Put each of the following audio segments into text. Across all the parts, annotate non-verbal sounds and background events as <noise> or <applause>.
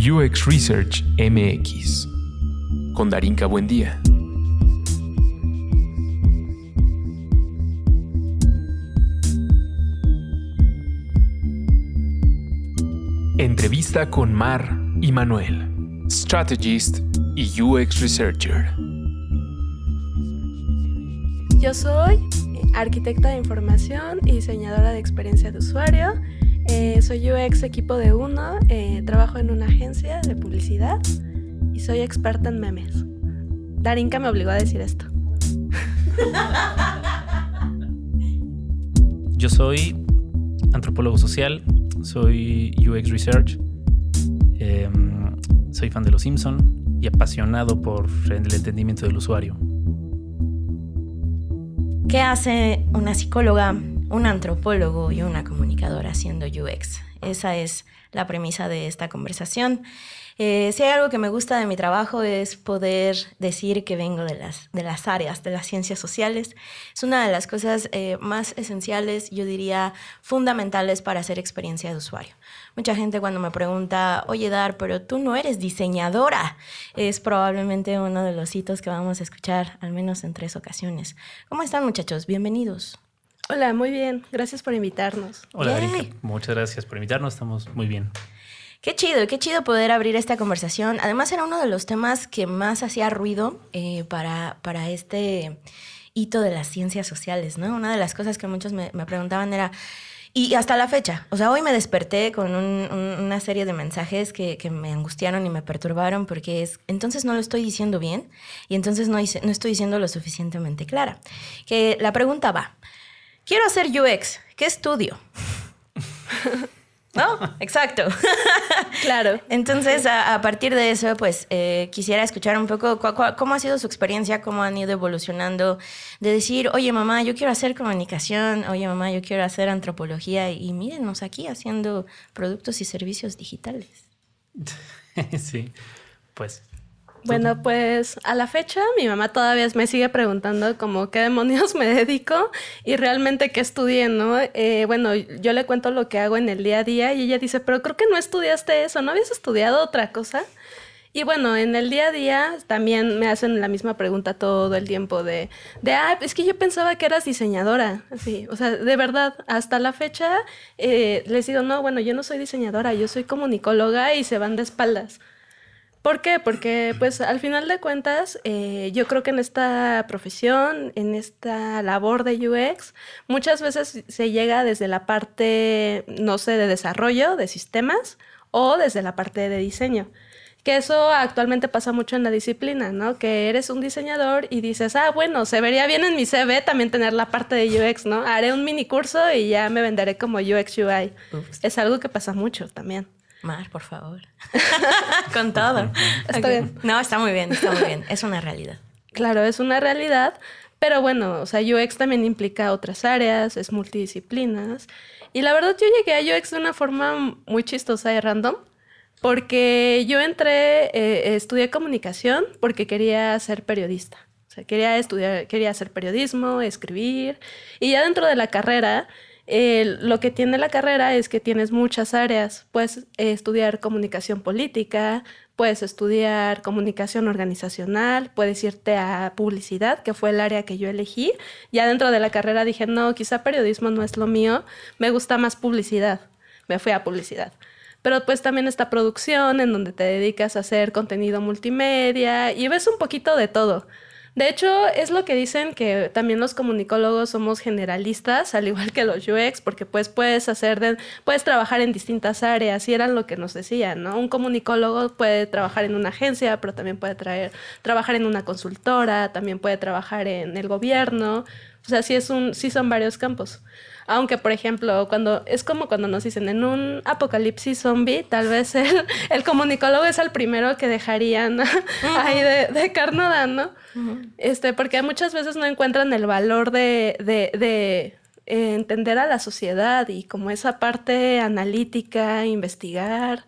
UX Research MX con Darinka Buendía. Entrevista con Mar y Manuel, Strategist y UX Researcher. Yo soy arquitecta de información y diseñadora de experiencia de usuario. Eh, soy UX equipo de uno, eh, trabajo en una agencia de publicidad y soy experta en memes. Darinka me obligó a decir esto. Yo soy antropólogo social, soy UX Research, em, soy fan de Los Simpson y apasionado por el entendimiento del usuario. ¿Qué hace una psicóloga, un antropólogo y una comunicadora haciendo UX? Esa es la premisa de esta conversación. Eh, si hay algo que me gusta de mi trabajo es poder decir que vengo de las, de las áreas de las ciencias sociales. Es una de las cosas eh, más esenciales, yo diría, fundamentales para hacer experiencia de usuario. Mucha gente cuando me pregunta, oye Dar, pero tú no eres diseñadora, es probablemente uno de los hitos que vamos a escuchar al menos en tres ocasiones. ¿Cómo están muchachos? Bienvenidos. Hola, muy bien. Gracias por invitarnos. Hola, Erika. Muchas gracias por invitarnos. Estamos muy bien. Qué chido, qué chido poder abrir esta conversación. Además era uno de los temas que más hacía ruido eh, para, para este hito de las ciencias sociales, ¿no? Una de las cosas que muchos me, preguntaban era, y hasta la fecha, o sea, hoy me desperté con una serie de mensajes que, me angustiaron y me perturbaron porque es, entonces no lo estoy diciendo bien y entonces no, no estoy diciendo lo suficientemente clara. Que la pregunta va, quiero hacer UX, ¿qué estudio? ¿No? Exacto. claro. Entonces, a, partir de eso, pues eh, quisiera escuchar un poco cómo ha sido su experiencia, cómo han ido evolucionando, de decir, oye mamá, yo quiero hacer comunicación, oye mamá, yo quiero hacer antropología, y mírenos aquí haciendo productos y servicios digitales. <laughs> sí, pues bueno, pues a la fecha mi mamá todavía me sigue preguntando como qué demonios <laughs> me dedico y realmente qué estudié, ¿no? Eh, bueno, yo le cuento lo que hago en el día a día y ella dice, pero creo que no estudiaste eso, ¿no habías estudiado otra cosa? Y bueno, en el día a día también me hacen la misma pregunta todo el tiempo de, de ah, es que yo pensaba que eras diseñadora. Así, o sea, de verdad, hasta la fecha eh, les digo, no, bueno, yo no soy diseñadora, yo soy comunicóloga y se van de espaldas. ¿Por qué? Porque pues al final de cuentas eh, yo creo que en esta profesión, en esta labor de UX, muchas veces se llega desde la parte, no sé, de desarrollo de sistemas o desde la parte de diseño. Que eso actualmente pasa mucho en la disciplina, ¿no? Que eres un diseñador y dices, ah, bueno, se vería bien en mi CV también tener la parte de UX, ¿no? Haré un mini curso y ya me venderé como UX UI. Es algo que pasa mucho también. Mar, por favor. <laughs> Con todo. Está bien. No, está muy bien, está muy bien. Es una realidad. Claro, es una realidad, pero bueno, o sea, UX también implica otras áreas, es multidisciplinas. Y la verdad yo llegué a UX de una forma muy chistosa y random, porque yo entré, eh, estudié comunicación porque quería ser periodista. O sea, quería estudiar, quería hacer periodismo, escribir, y ya dentro de la carrera lo que tiene la carrera es que tienes muchas áreas. Puedes eh, estudiar comunicación política, puedes estudiar comunicación organizacional, puedes irte a publicidad, que fue el área que yo elegí. Ya dentro de la carrera dije, no, quizá periodismo no es lo mío, me gusta más publicidad. Me fui a publicidad. Pero pues también está producción, en donde te dedicas a hacer contenido multimedia y ves un poquito de todo. De hecho, es lo que dicen que también los comunicólogos somos generalistas, al igual que los UX, porque pues puedes hacer, puedes trabajar en distintas áreas y eran lo que nos decían, ¿no? Un comunicólogo puede trabajar en una agencia, pero también puede traer, trabajar en una consultora, también puede trabajar en el gobierno, o sea, sí, es un, sí son varios campos. Aunque, por ejemplo, cuando es como cuando nos dicen en un apocalipsis zombie, tal vez el, <laughs> el comunicólogo es el primero que dejarían <laughs> ahí de, de carnoda, ¿no? este, porque muchas veces no encuentran el valor de, de, de entender a la sociedad y como esa parte analítica, investigar.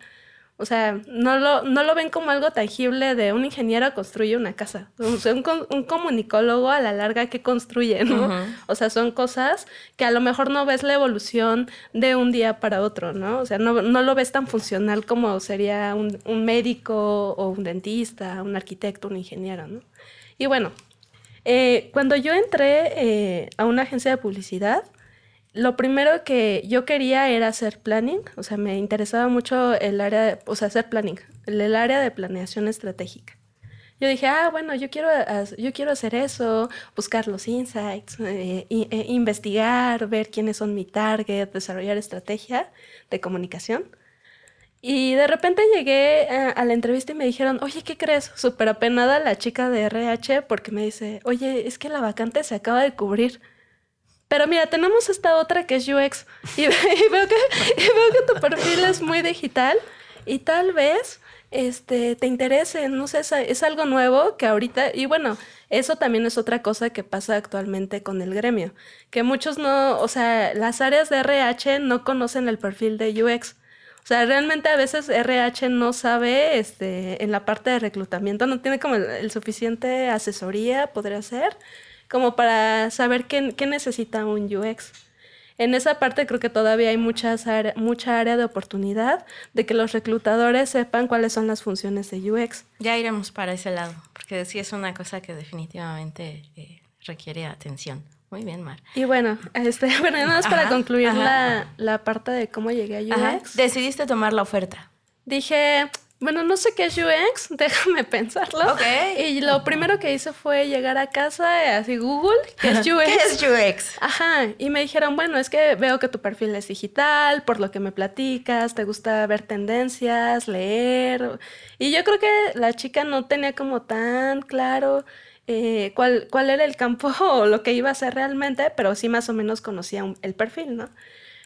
O sea, no lo, no lo ven como algo tangible de un ingeniero construye una casa. O sea, un, un comunicólogo a la larga que construye, ¿no? O sea, son cosas que a lo mejor no ves la evolución de un día para otro, ¿no? O sea, no, no lo ves tan funcional como sería un, un, médico o un dentista, un arquitecto, un ingeniero, ¿no? Y bueno, eh, cuando yo entré eh, a una agencia de publicidad, lo primero que yo quería era hacer planning, o sea, me interesaba mucho el área, de, o sea, hacer planning, el, área de planeación estratégica. Yo dije, ah, bueno, yo quiero, yo quiero hacer eso, buscar los insights, eh, e investigar, ver quiénes son mi target, desarrollar estrategia de comunicación. Y de repente llegué a, a, la entrevista y me dijeron, oye, ¿qué crees? Súper apenada la chica de RH porque me dice, oye, es que la vacante se acaba de cubrir. Pero mira, tenemos esta otra que es UX <laughs> y, veo, que, veo que tu perfil es muy digital y tal vez este, te interese, no sé, es, algo nuevo que ahorita, y bueno, eso también es otra cosa que pasa actualmente con el gremio, que muchos no, o sea, las áreas de RH no conocen el perfil de UX. O sea, realmente a veces RH no sabe, este, en la parte de reclutamiento, no tiene como el suficiente asesoría, podría ser, como para saber qué, necesita un UX. En esa parte creo que todavía hay muchas mucha área de oportunidad de que los reclutadores sepan cuáles son las funciones de UX. Ya iremos para ese lado, porque sí es una cosa que definitivamente eh, requiere atención. Muy bien, Mar. Y bueno, este, <laughs> bueno, nada más para concluir la, la, parte de cómo llegué a UX. Decidiste tomar la oferta. Dije, bueno, no sé qué es UX, <laughs> déjame pensarlo. Ok. Y lo primero que hice fue llegar a casa, así Google, ¿qué es UX? ¿Qué es UX? Ajá. Y me dijeron, bueno, es que veo que tu perfil es digital, por lo que me platicas, te gusta ver tendencias, leer. Y yo creo que la chica no tenía como tan claro eh, cuál, cuál era el campo <laughs> o lo que iba a hacer realmente, pero sí más o menos conocía el perfil, ¿no?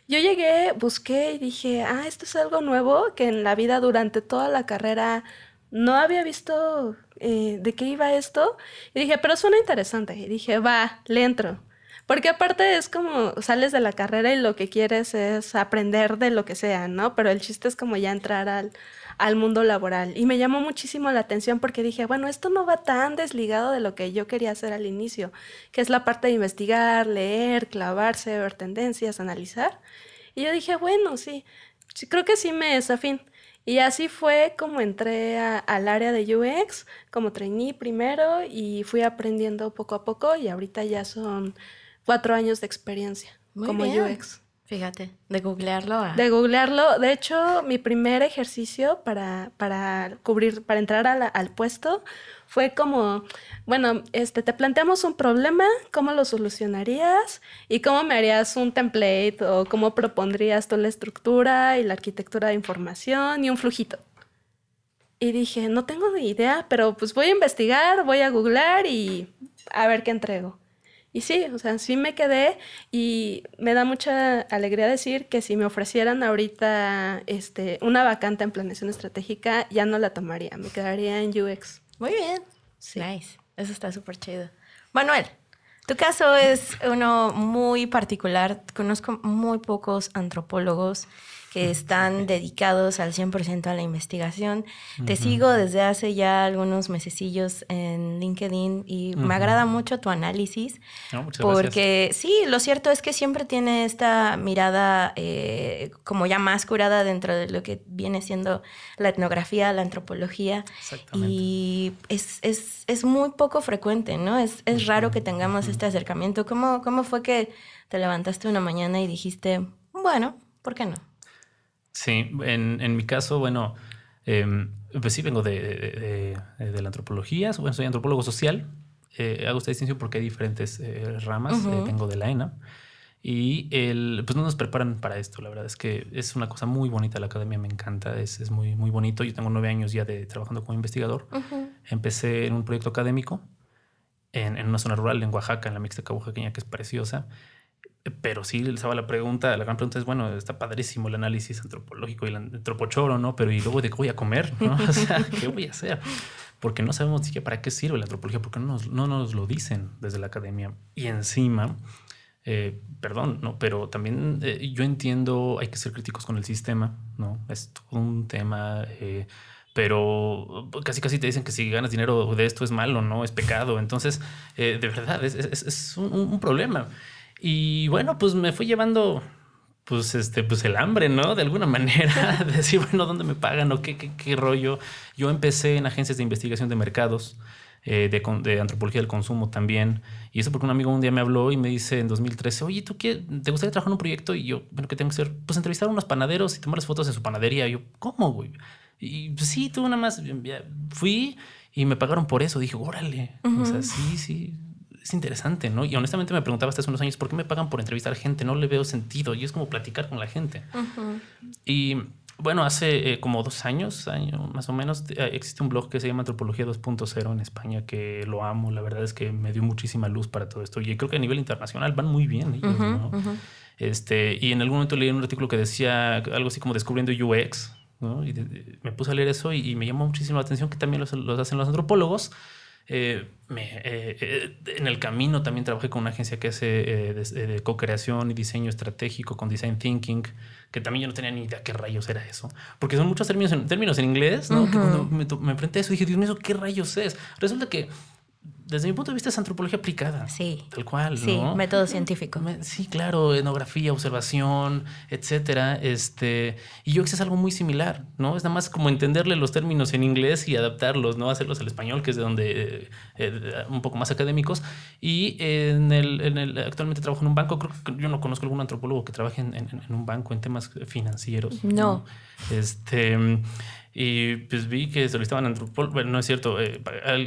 Yo llegué, busqué y dije, ah, esto es algo nuevo que en la vida durante toda la carrera no había visto eh, de qué iba esto. Y dije, pero suena interesante. Y dije, va, le entro. Porque aparte es como sales de la carrera y lo que quieres es aprender de lo que sea, ¿no? Pero el chiste es como ya entrar al, al mundo laboral. Y me llamó muchísimo la atención porque dije, bueno, esto no va tan desligado de lo que yo quería hacer al inicio, que es la parte de investigar, leer, clavarse, ver tendencias, analizar. Y yo dije, bueno, sí, sí creo que sí me es afín. Y así fue como entré al área de UX, como trainee primero y fui aprendiendo poco a poco y ahorita ya son cuatro años de experiencia como UX. Fíjate, de googlearlo De googlearlo. De hecho, mi primer ejercicio para, para cubrir, para entrar al puesto fue como, bueno, este, te planteamos un problema, ¿cómo lo solucionarías? ¿Y cómo me harías un template? ¿O cómo propondrías toda la estructura y la arquitectura de información y un flujito? Y dije, no tengo ni idea, pero pues voy a investigar, voy a googlear y a ver qué entrego. Y sí, o sea, sí me quedé y me da mucha alegría decir que si me ofrecieran ahorita este, una vacante en planeación estratégica, ya no la tomaría, me quedaría en UX. Muy bien. Nice. Eso está súper chido. Manuel, tu caso es uno muy particular. Conozco muy pocos antropólogos que están dedicados al 100% a la investigación. Te sigo desde hace ya algunos mesecillos en LinkedIn y me agrada mucho tu análisis. porque sí, lo cierto es que siempre tiene esta mirada eh, como ya más curada dentro de lo que viene siendo la etnografía, la antropología. Y es, es, es, muy poco frecuente, ¿no? Es, es raro que tengamos este acercamiento. ¿Cómo, ¿Cómo fue que te levantaste una mañana y dijiste, bueno, ¿por qué no? Sí, en, en mi caso, bueno, eh, pues sí vengo de, de, la antropología, bueno, soy antropólogo social, eh, hago esta distinción porque hay diferentes eh, ramas, eh, vengo de la ENA. Y el, pues no nos preparan para esto, la verdad es que es una cosa muy bonita, la academia me encanta, es, es muy, muy bonito. Yo tengo nueve años ya de trabajando como investigador. Empecé en un proyecto académico en, en, una zona rural en Oaxaca, en la Mixteca oaxaqueña, que es preciosa. Pero sí, la pregunta, la gran pregunta es, bueno, está padrísimo el análisis antropológico y el antropochoro, ¿no? Pero ¿y luego de qué voy a comer? <laughs> ¿no? O sea, ¿qué voy a hacer? Porque no sabemos siquiera para qué sirve la antropología, porque no nos, no nos lo dicen desde la academia. Y encima, eh, perdón, ¿no? Pero también eh, yo entiendo, hay que ser críticos con el sistema, ¿no? Es todo un tema, eh, pero casi casi te dicen que si ganas dinero de esto es malo, ¿no? Es pecado. Entonces, de verdad, es, es, es un, un, problema. Y bueno, pues me fue llevando pues este, pues el hambre, ¿no? De alguna <laughs> manera, decir, bueno, ¿dónde me pagan o qué, qué, qué rollo? Yo empecé en agencias de investigación de mercados, eh, de, de, antropología del consumo también. Y eso porque un amigo un día me habló y me dice en 2013, oye, ¿tú qué? ¿Te gustaría trabajar en un proyecto? Y yo, bueno, ¿qué tengo que hacer? Pues entrevistar a unos panaderos y tomarles fotos en su panadería. Y yo, ¿cómo, güey? Y pues, sí, tú nada más fui y me pagaron por eso. Dije, órale. O sea, sí, sí, es interesante, ¿no? Y honestamente me preguntaba hasta hace unos años, ¿por qué me pagan por entrevistar gente? No le veo sentido. Y es como platicar con la gente. Y bueno, hace eh, como dos años, año, más o menos, eh, existe un blog que se llama Antropología 2.0 en España que lo amo. La verdad es que me dio muchísima luz para todo esto. Y creo que a nivel internacional van muy bien ellos, ¿no? Este, y en algún momento leí un artículo que decía algo así como descubriendo UX, ¿no? Y me puse a leer eso y, me llamó muchísimo la atención que también los, los hacen los antropólogos. Eh, me, eh, en el camino también trabajé con una agencia que hace eh, de, co-creación y diseño estratégico con design thinking, que también yo no tenía ni idea qué rayos era eso, porque son muchos términos en, términos en inglés, ¿no? que cuando me, me, enfrenté a eso dije, Dios mío, ¿qué rayos es? Resulta que desde mi punto de vista es antropología aplicada. Sí. Tal cual. Sí, método científico. Sí, claro, etnografía, observación, etcétera. Este, y yo que es algo muy similar, ¿no? Es nada más como entenderle los términos en inglés y adaptarlos, ¿no? Hacerlos al español, que es de donde eh, eh, un poco más académicos. Y en el, en el, actualmente trabajo en un banco. Creo que yo no conozco algún antropólogo que trabaje en, en, en un banco en temas financieros. No. ¿no? Este. Y pues vi que solicitaban antropólogos, bueno, no es cierto, eh,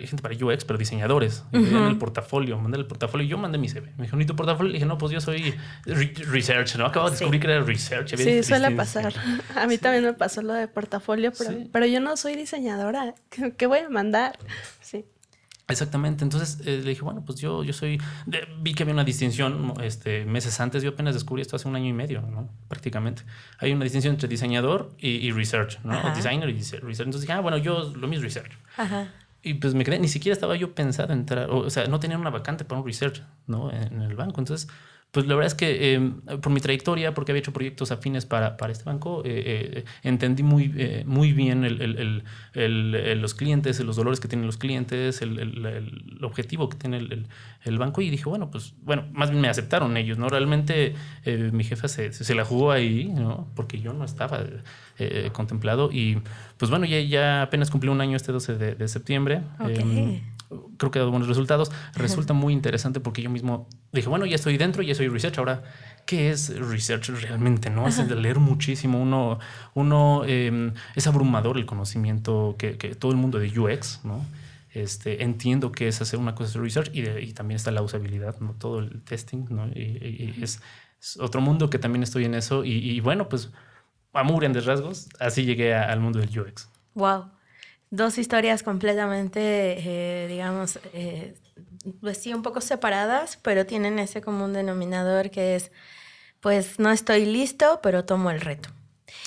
gente para UX, pero diseñadores. Y uh -huh. el portafolio, mandé el portafolio. Yo mandé mi CV. Me dijo, ¿ni tu portafolio? Le dije, no, pues yo soy re research, ¿no? Acabo de descubrir que era research. Había sí, suele pasar. <laughs> A mí también me pasó lo de portafolio, pero, sí. pero yo no soy diseñadora. <laughs> ¿Qué voy a mandar? Sí. Exactamente, entonces eh, le dije, bueno, pues yo, yo soy, de, vi que había una distinción este, meses antes, yo apenas descubrí esto hace un año y medio, ¿no? prácticamente. Hay una distinción entre diseñador y, y research, ¿no? O designer y research. Entonces dije, ah, bueno, yo lo mío es research. Ajá. Y pues me quedé, ni siquiera estaba yo pensado en entrar, o, o sea, no tenía una vacante para un research, ¿no? En, en el banco, entonces pues la verdad es que eh, por mi trayectoria, porque había hecho proyectos afines para, para este banco, eh, eh, entendí muy, eh, muy bien el, el, el, los clientes, los dolores que tienen los clientes, el, objetivo que tiene el, banco. Y dije, bueno, pues, bueno, más bien me aceptaron ellos, ¿no? Realmente mi jefa se, se, la jugó ahí, ¿no? Porque yo no estaba contemplado. Y pues bueno, ya, ya apenas cumplí un año este 12 de, de septiembre. Okay creo que ha dado buenos resultados. Resulta muy interesante porque yo mismo dije, bueno, ya estoy dentro, ya soy research. Ahora, ¿qué es research realmente? ¿No? Es de leer muchísimo. Uno, uno eh, es abrumador el conocimiento que, que, todo el mundo de UX, ¿no? Este, entiendo que es hacer una cosa de research y, de, y también está la usabilidad, ¿no? Todo el testing, ¿no? Y, y es, es, otro mundo que también estoy en eso. Y, bueno, pues a muy grandes rasgos, así llegué a, al mundo del UX. Wow dos historias completamente, eh, digamos, eh, pues sí, un poco separadas, pero tienen ese común denominador que es, pues no estoy listo, pero tomo el reto.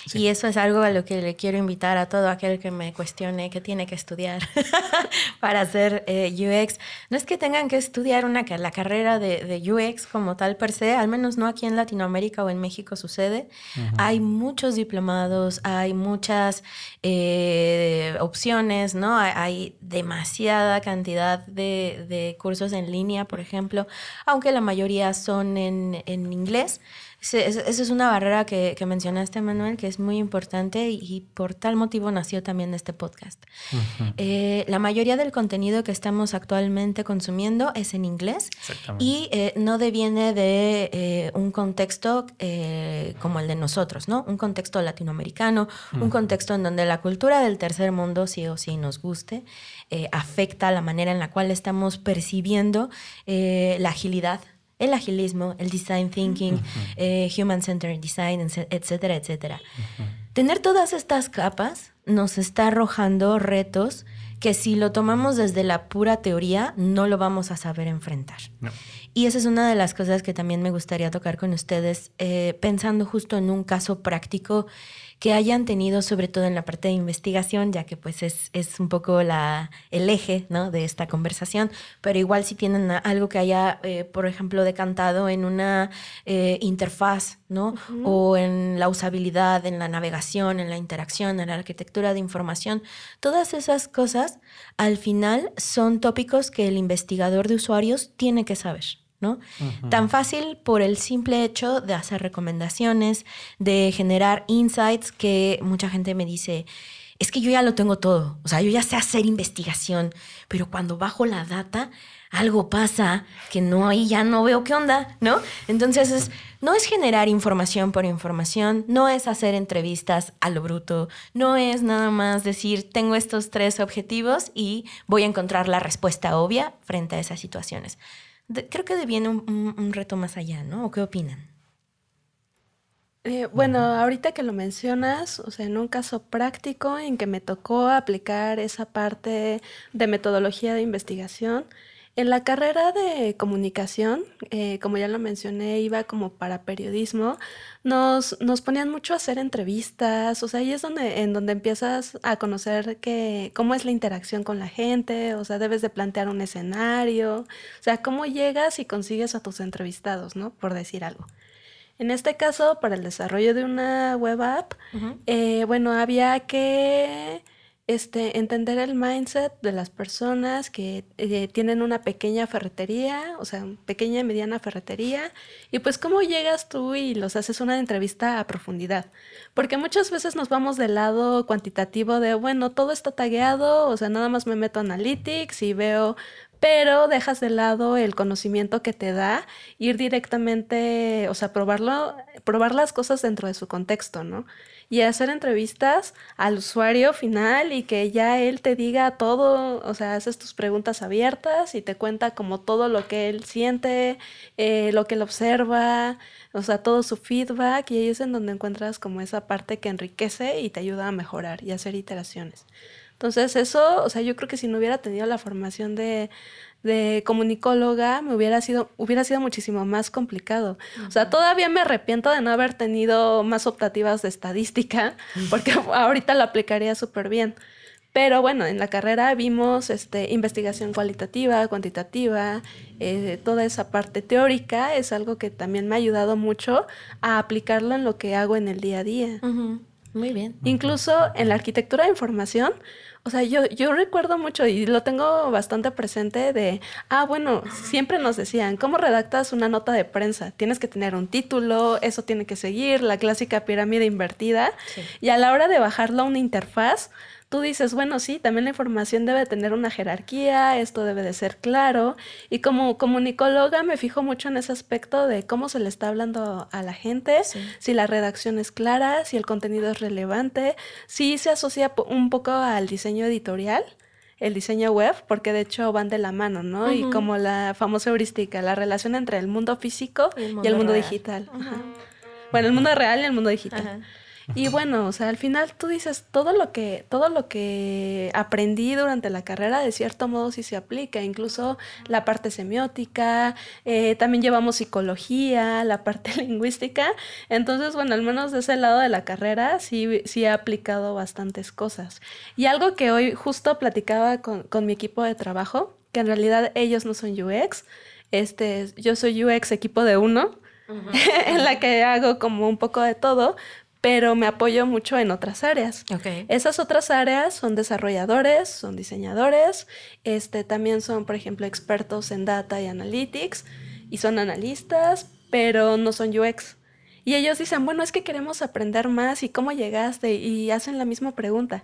Sí. Y eso es algo a lo que le quiero invitar a todo aquel que me cuestione que tiene que estudiar <laughs> para hacer eh, UX. No es que tengan que estudiar una, la carrera de, de, UX como tal per se, al menos no aquí en Latinoamérica o en México sucede. Uh -huh. Hay muchos diplomados, hay muchas eh, opciones, ¿no? Hay, hay, demasiada cantidad de, de, cursos en línea, por ejemplo, aunque la mayoría son en, en inglés. Esa es una barrera que, que, mencionaste, Manuel, que es muy importante y, y por tal motivo nació también este podcast. Uh -huh. eh, la mayoría del contenido que estamos actualmente consumiendo es en inglés y eh, no deviene de eh, un contexto eh, como el de nosotros, ¿no? Un contexto latinoamericano, uh -huh. un contexto en donde la cultura del tercer mundo, sí o sí nos guste, eh, afecta la manera en la cual estamos percibiendo eh, la agilidad el agilismo, el design thinking, uh -huh. eh, human-centered design, etcétera, etcétera. Uh -huh. Tener todas estas capas nos está arrojando retos que si lo tomamos desde la pura teoría no lo vamos a saber enfrentar. No. Y esa es una de las cosas que también me gustaría tocar con ustedes, eh, pensando justo en un caso práctico que hayan tenido, sobre todo en la parte de investigación, ya que pues es, es un poco la, el eje ¿no? de esta conversación, pero igual si tienen algo que haya, eh, por ejemplo, decantado en una eh, interfaz, ¿no? O en la usabilidad, en la navegación, en la interacción, en la arquitectura de información, todas esas cosas al final son tópicos que el investigador de usuarios tiene que saber. Tan fácil por el simple hecho de hacer recomendaciones, de generar insights que mucha gente me dice, es que yo ya lo tengo todo, o sea, yo ya sé hacer investigación, pero cuando bajo la data, algo pasa que no ahí ya no veo qué onda, ¿no? Entonces no es generar información por información, no es hacer entrevistas a lo bruto, no es nada más decir tengo estos tres objetivos y voy a encontrar la respuesta obvia frente a esas situaciones creo que deviene un, un, reto más allá, ¿no? ¿O qué opinan? Eh, bueno, ahorita que lo mencionas, o sea, en un caso práctico en que me tocó aplicar esa parte de metodología de investigación, en la carrera de comunicación, eh, como ya lo mencioné, iba como para periodismo, nos, nos ponían mucho a hacer entrevistas, o sea, ahí es donde, en donde empiezas a conocer que, cómo es la interacción con la gente, o sea, debes de plantear un escenario, o sea, cómo llegas y consigues a tus entrevistados, ¿no? Por decir algo. En este caso, para el desarrollo de una web app, eh, bueno, había que este, entender el mindset de las personas que eh, tienen una pequeña ferretería, o sea, pequeña y mediana ferretería, y pues cómo llegas tú y los haces una entrevista a profundidad. Porque muchas veces nos vamos del lado cuantitativo de, bueno, todo está tagueado, o sea, nada más me meto Analytics y veo pero dejas de lado el conocimiento que te da ir directamente, o sea, probarlo, probar las cosas dentro de su contexto, ¿no? Y hacer entrevistas al usuario final y que ya él te diga todo, o sea, haces tus preguntas abiertas y te cuenta como todo lo que él siente, eh, lo que él observa, o sea, todo su feedback y ahí es en donde encuentras como esa parte que enriquece y te ayuda a mejorar y hacer iteraciones. Entonces eso, o sea, yo creo que si no hubiera tenido la formación de, de comunicóloga me hubiera sido, hubiera sido muchísimo más complicado. O sea, todavía me arrepiento de no haber tenido más optativas de estadística, <laughs> porque ahorita lo aplicaría súper bien. Pero bueno, en la carrera vimos este, investigación cualitativa, cuantitativa, eh, toda esa parte teórica es algo que también me ha ayudado mucho a aplicarlo en lo que hago en el día a día. Muy bien. Incluso en la arquitectura de información, o sea, yo, yo recuerdo mucho y lo tengo bastante presente de, ah, bueno, siempre nos decían, ¿cómo redactas una nota de prensa? Tienes que tener un título, eso tiene que seguir, la clásica pirámide invertida. Y a la hora de bajarlo a una interfaz, tú dices, bueno, sí, también la información debe tener una jerarquía, esto debe de ser claro. Y como comunicóloga me fijo mucho en ese aspecto de cómo se le está hablando a la gente, si la redacción es clara, si el contenido es relevante, si se asocia un poco al diseño editorial el diseño web, porque de hecho van de la mano, ¿no? Y como la famosa heurística, la relación entre el mundo físico y el mundo, digital. Bueno, el mundo real y el mundo digital. Y bueno, o sea, al final tú dices, todo lo que, todo lo que aprendí durante la carrera, de cierto modo sí se aplica, incluso la parte semiótica, eh, también llevamos psicología, la parte <laughs> lingüística. Entonces, bueno, al menos de ese lado de la carrera sí, sí he aplicado bastantes cosas. Y algo que hoy justo platicaba con, con mi equipo de trabajo, que en realidad ellos no son UX, este, yo soy UX equipo de uno, <laughs> en la que hago como un poco de todo, pero me apoyo mucho en otras áreas. Esas otras áreas son desarrolladores, son diseñadores, este, también son, por ejemplo, expertos en data y analytics, y son analistas, pero no son UX. Y ellos dicen, bueno, es que queremos aprender más y cómo llegaste, y hacen la misma pregunta.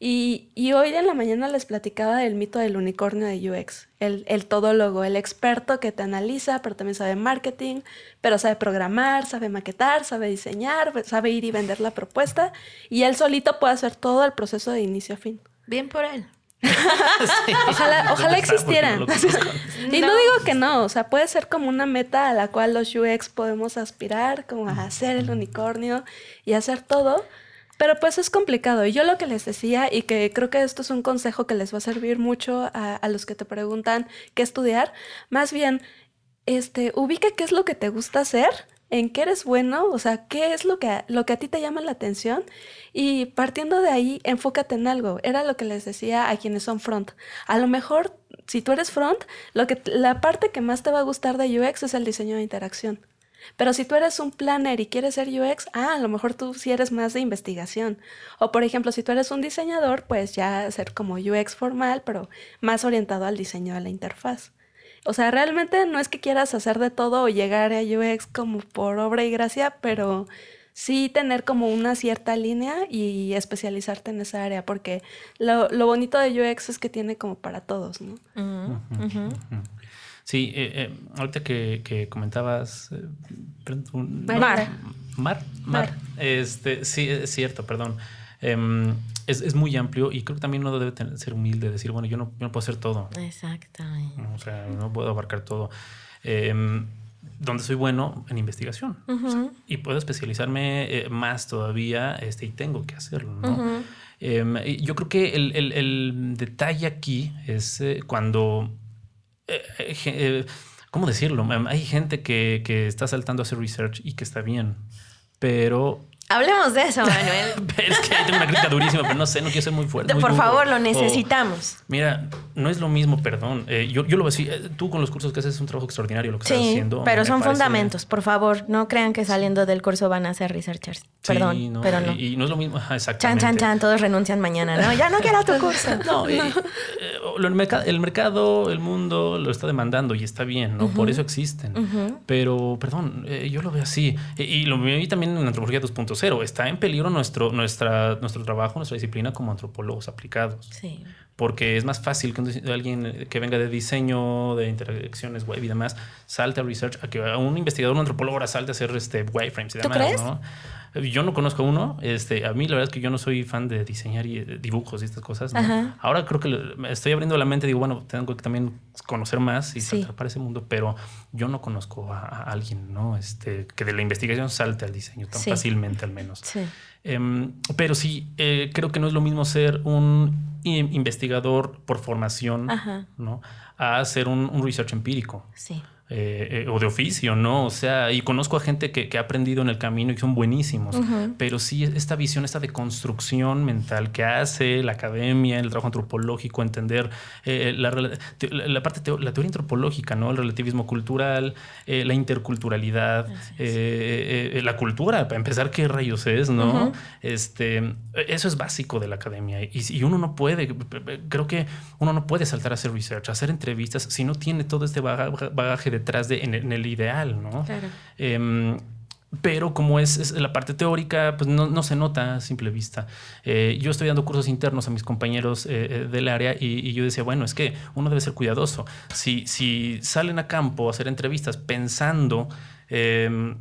Y, y, hoy en la mañana les platicaba del mito del unicornio de UX, el, el todólogo, el experto que te analiza, pero también sabe marketing, pero sabe programar, sabe maquetar, sabe diseñar, sabe ir y vender la propuesta, y él solito puede hacer todo el proceso de inicio a fin. Bien por él. <laughs> ojalá, ojalá existiera. <laughs> y no. digo que no, o sea, puede ser como una meta a la cual los UX podemos aspirar, como a hacer el unicornio y hacer todo. Pero pues es complicado. Y yo lo que les decía, y que creo que esto es un consejo que les va a servir mucho a, los que te preguntan qué estudiar, más bien este, ubica qué es lo que te gusta hacer, en qué eres bueno, o sea, qué es lo que, lo que a ti te llama la atención y partiendo de ahí, enfócate en algo. Era lo que les decía a quienes son front. A lo mejor, si tú eres front, lo que, la parte que más te va a gustar de UX es el diseño de interacción. Pero si tú eres un planner y quieres ser UX, ah, a lo mejor tú sí eres más de investigación. O por ejemplo, si tú eres un diseñador, pues ya ser como UX formal, pero más orientado al diseño de la interfaz. O sea, realmente no es que quieras hacer de todo o llegar a UX como por obra y gracia, pero sí tener como una cierta línea y especializarte en esa área, porque lo, bonito de UX es que tiene como para todos, ¿no? Sí, eh, eh, ahorita que, comentabas... Eh, Mar. Mar. Mar. Este, sí, es cierto, perdón. Em, es, muy amplio y creo que también uno debe ser humilde, decir, bueno, yo no, puedo hacer todo. Exactamente. O sea, no puedo abarcar todo. Em, donde soy bueno en investigación y puedo especializarme más todavía este, y tengo que hacerlo. ¿no? Em, yo creo que el, el detalle aquí es cuando eh, eh, eh, ¿cómo decirlo? Hay gente que, que, está saltando a hacer research y que está bien, pero Hablemos de eso, <laughs> Manuel. es que tengo una crítica durísima, pero no sé, no quiero ser muy fuerte. Por favor, lo necesitamos. mira, no es lo mismo, perdón. Eh, yo, yo, lo veo así. Eh, tú con los cursos que haces es un trabajo extraordinario lo que estás haciendo. Pero son fundamentos, por favor. No crean que saliendo del curso van a ser researchers. Perdón, pero no. Y, no es lo mismo, exactamente. Chan, chan, chan, todos renuncian mañana, ¿no? Ya no quiero tu <laughs> curso. no, <laughs> eh, el, mercado, el mundo lo está demandando y está bien, ¿no? Por eso existen. Pero, perdón, yo lo veo así. Y, lo veo también en Antropología 2.0 está en peligro nuestro, nuestra, nuestro trabajo, nuestra disciplina como antropólogos aplicados. Sí. Porque es más fácil que alguien que venga de diseño, de interacciones web y demás, salte a research, a que un investigador, un antropólogo ahora salte a hacer este wireframes y demás. crees? ¿no? Yo no conozco uno. Este, a mí la verdad es que yo no soy fan de diseñar y, eh, dibujos y estas cosas. Ahora creo que me estoy abriendo la mente. Digo, bueno, tengo que también conocer más y saltar para ese mundo, pero yo no conozco a, alguien, ¿no? Este, que de la investigación salte al diseño tan fácilmente, al menos. Em, pero sí, eh, creo que no es lo mismo ser un investigador por formación, ¿no? A ser un, un research empírico. Sí. Eh, eh, o de oficio, ¿no? O sea, y conozco a gente que, ha aprendido en el camino y son buenísimos, pero sí esta visión, esta deconstrucción mental que hace la academia, el trabajo antropológico, entender eh, la, la, parte, la teoría antropológica, ¿no? El relativismo cultural, la interculturalidad, la cultura, para empezar, ¿qué rayos es, no? este, eso es básico de la academia y, y uno no puede, creo que uno no puede saltar a hacer research, a hacer entrevistas si no tiene todo este bagaje de detrás de en, el ideal, ¿no? Claro. Em, pero como es, la parte teórica, pues no, se nota a simple vista. Eh, yo estoy dando cursos internos a mis compañeros eh, eh, del área y, yo decía, bueno, es que uno debe ser cuidadoso. Si, si salen a campo a hacer entrevistas pensando em,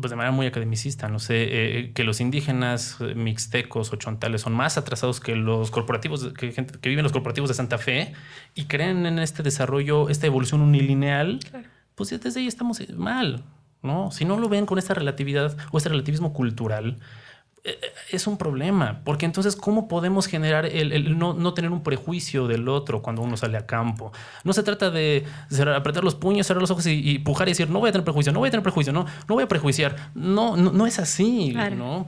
pues de manera muy academicista, no sé, que los indígenas mixtecos o chontales son más atrasados que los corporativos, que gente que viven los corporativos de Santa Fe y creen en este desarrollo, esta evolución unilineal, pues desde ahí estamos mal, ¿no? Si no lo ven con esta relatividad o este relativismo cultural, eh, es un problema, porque entonces, ¿cómo podemos generar el, no, tener un prejuicio del otro cuando uno sale a campo? No se trata de apretar los puños, cerrar los ojos y, pujar y decir, no voy a tener prejuicio, no voy a tener prejuicio, no, no voy a prejuiciar. No, no, no es así, ¿no?